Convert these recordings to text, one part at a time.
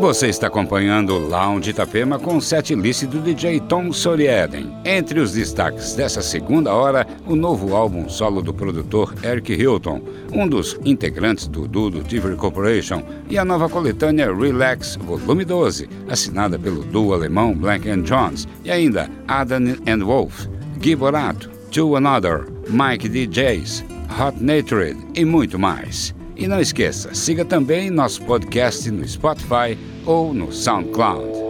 Você está acompanhando o Lounge Itapema com o set list do DJ Tom Sorieden. Entre os destaques dessa segunda hora, o novo álbum solo do produtor Eric Hilton, um dos integrantes do duo Tivoli Corporation, e a nova coletânea Relax Volume 12, assinada pelo duo alemão Blank Jones, e ainda Adam and Wolf, Gui Borato, To Another, Mike DJs, Hot Natured e muito mais. E não esqueça, siga também nosso podcast no Spotify ou no SoundCloud.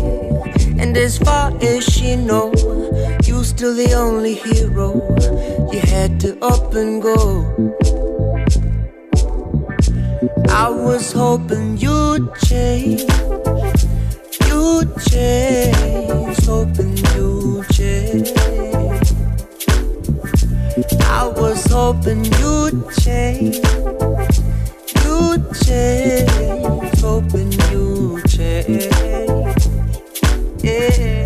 And as far as she know, you're still the only hero. You had to up and go. I was hoping you'd change, you'd change, hoping you'd change. I was hoping you'd change. You'd change. Hoping you'd change.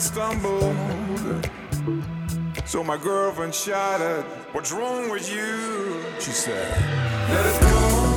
stumbled. So my girlfriend shouted, What's wrong with you? She said, Let it go.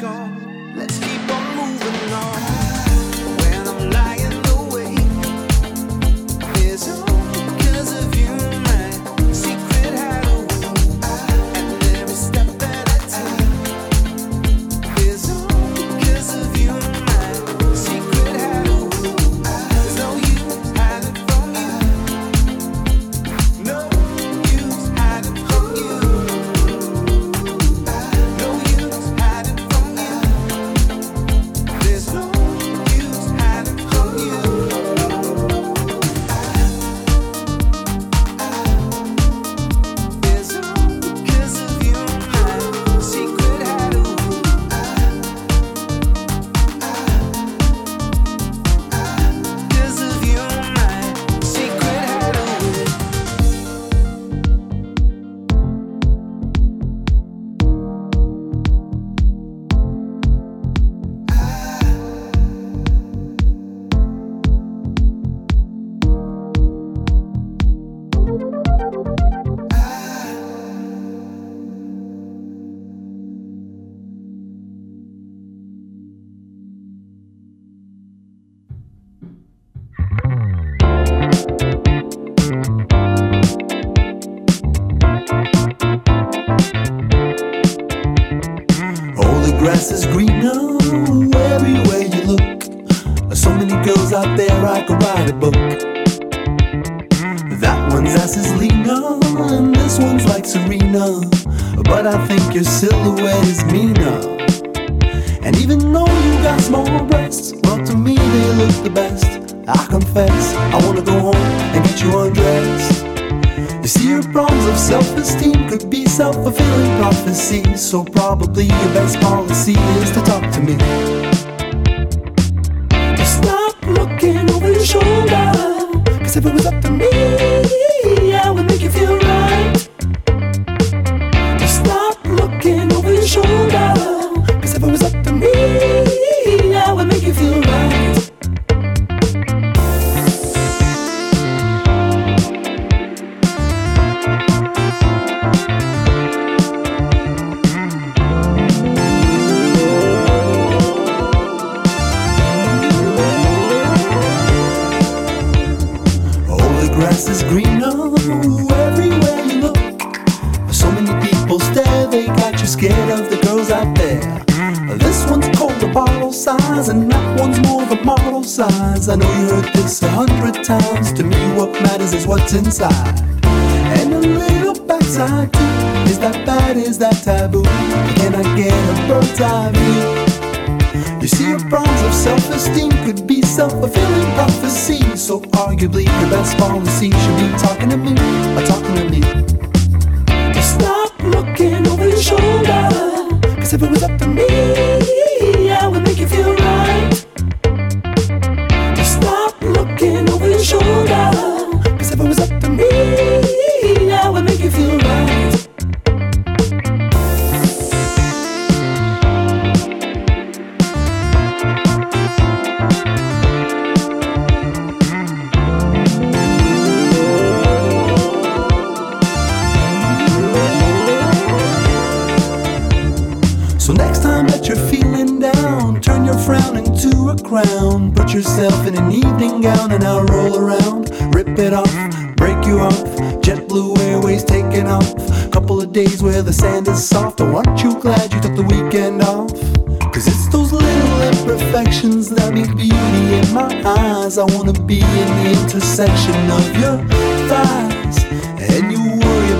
gone. Let's keep on moving on. Self esteem could be self fulfilling prophecy, so probably your best policy is to talk to me. Stop looking over your shoulder, cause if it was up I know you heard this a hundred times. To me, what matters is what's inside. And a little backside too. Is that bad? Is that taboo? Can I get a bird's eye view? You see, your problems of self-esteem could be self-fulfilling prophecy. So arguably, your best policy should be talking to me. Gown and I'll roll around. Rip it off, break you off. JetBlue Airways taking off. Couple of days where the sand is soft. Aren't you glad you took the weekend off? Cause it's those little imperfections that make beauty in my eyes. I wanna be in the intersection of your thighs.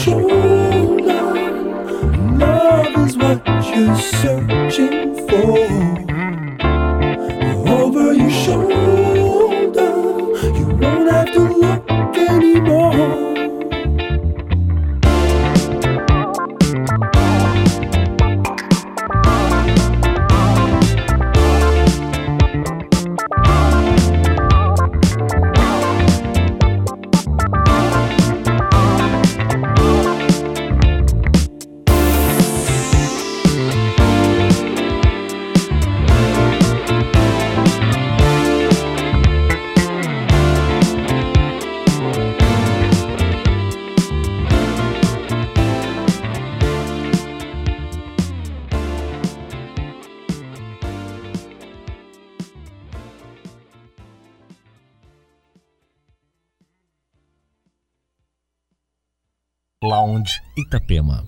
Shoulder. Love is what you're searching for. Lounge Itapema.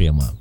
прямо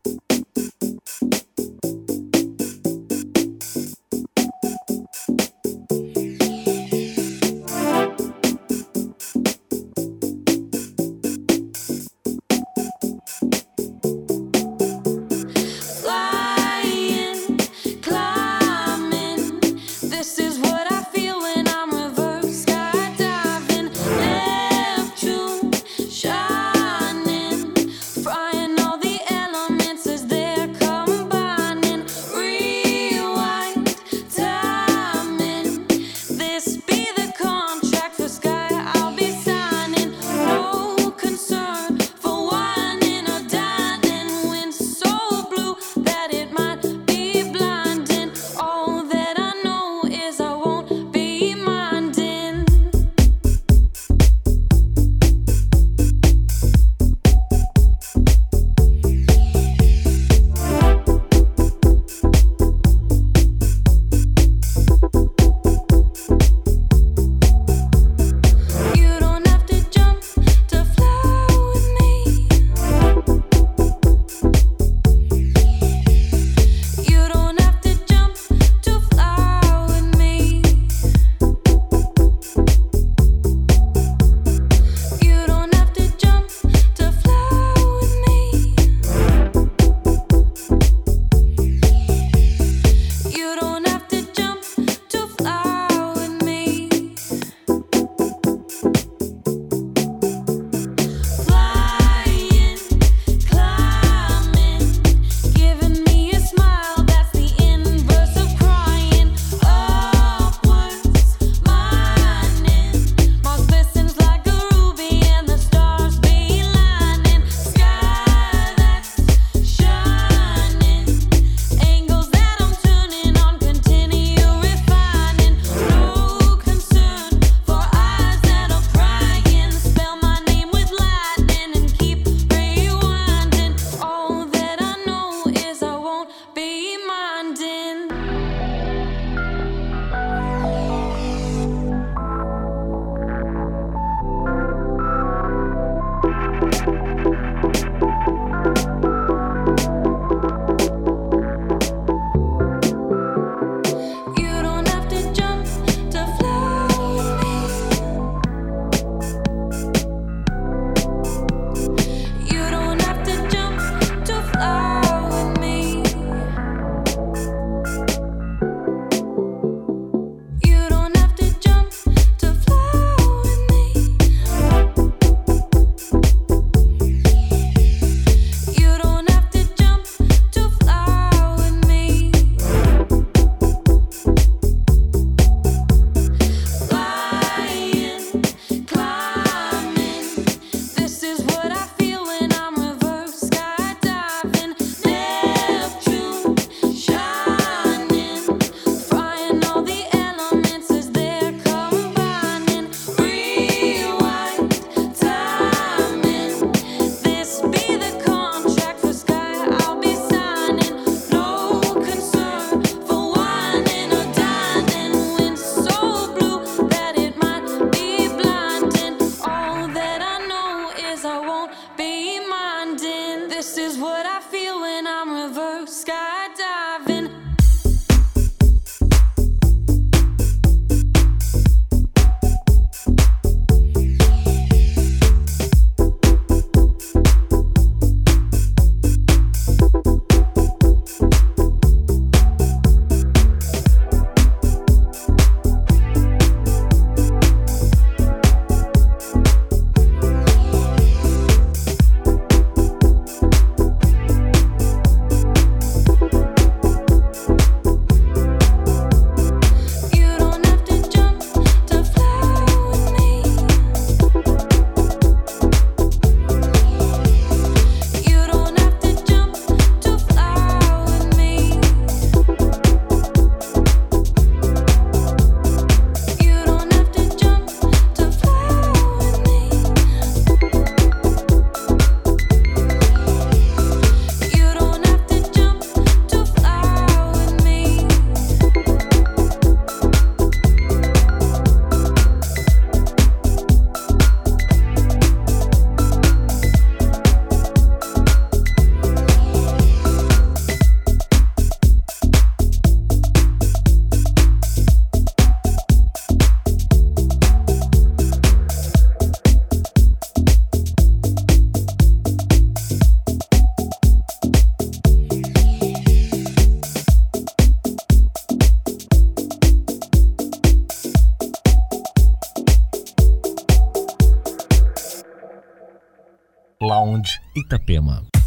Itapema.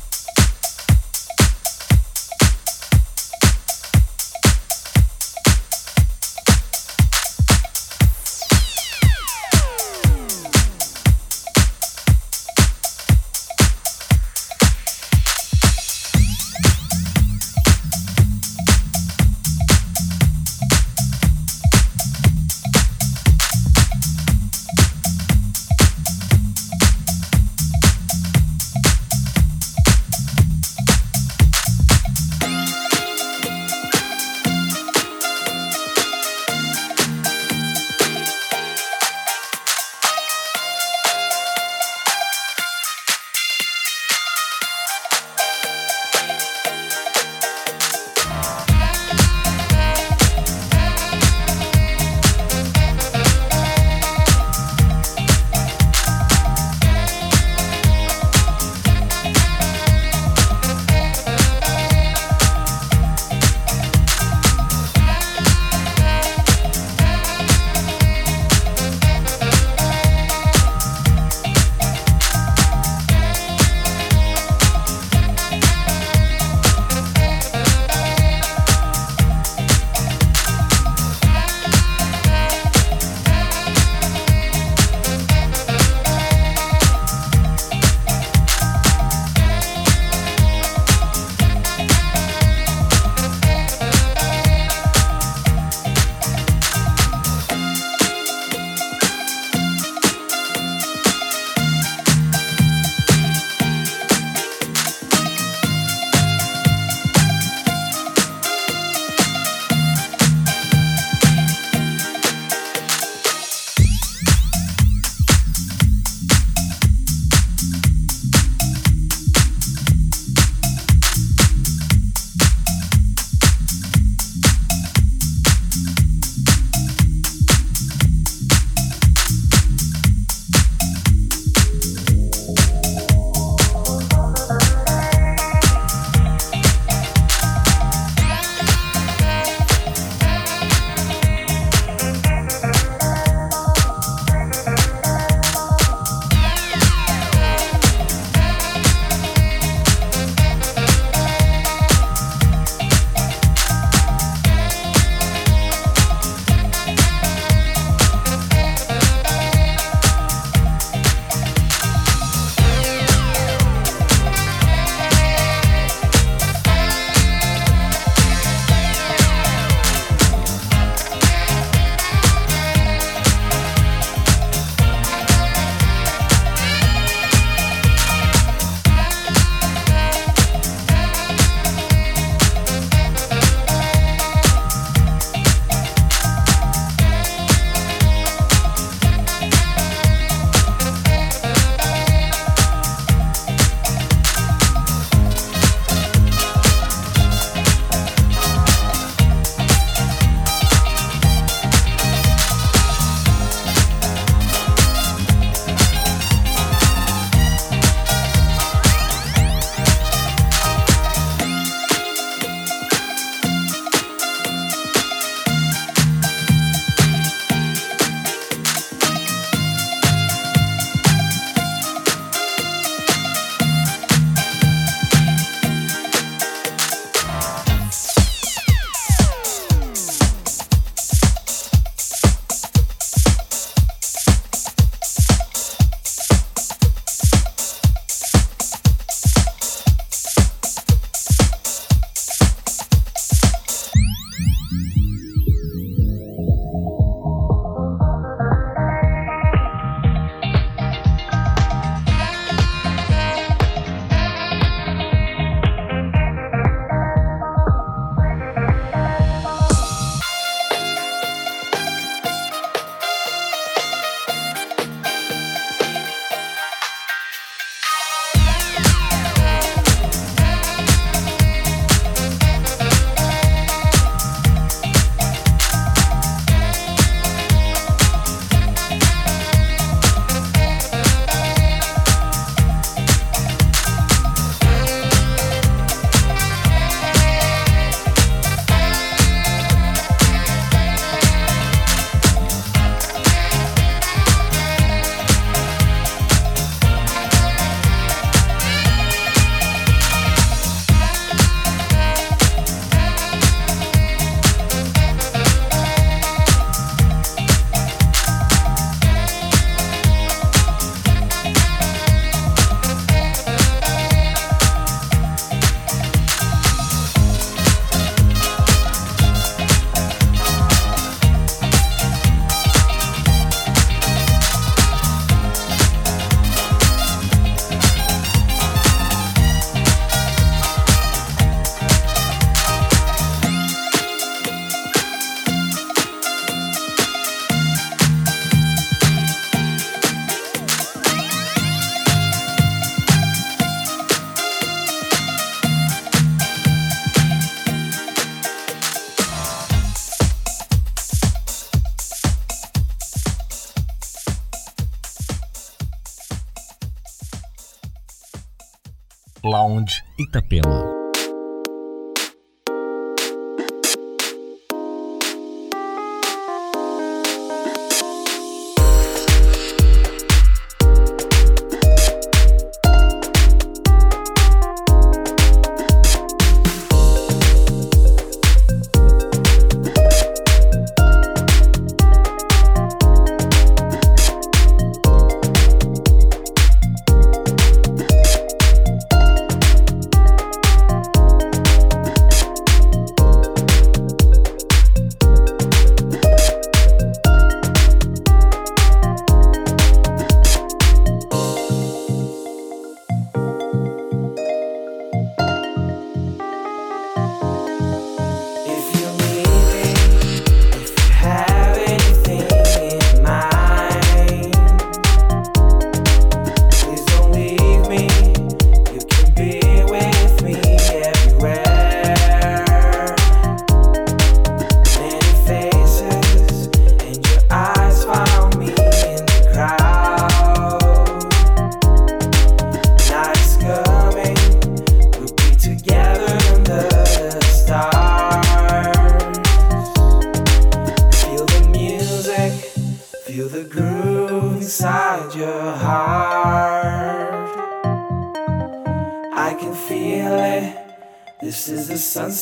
Itapema.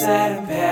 Lounge Itapema. E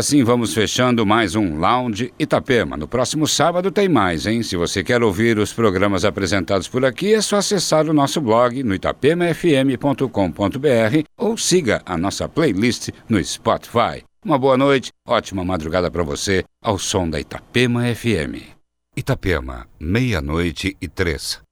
assim vamos fechando mais um Lounge Itapema. No próximo sábado tem mais, hein? Se você quer ouvir os programas apresentados por aqui, é só acessar o nosso blog no itapemafm.com.br ou siga a nossa playlist no Spotify. Uma boa noite, ótima madrugada para você, ao som da Itapema FM. Itapema, meia-noite e três.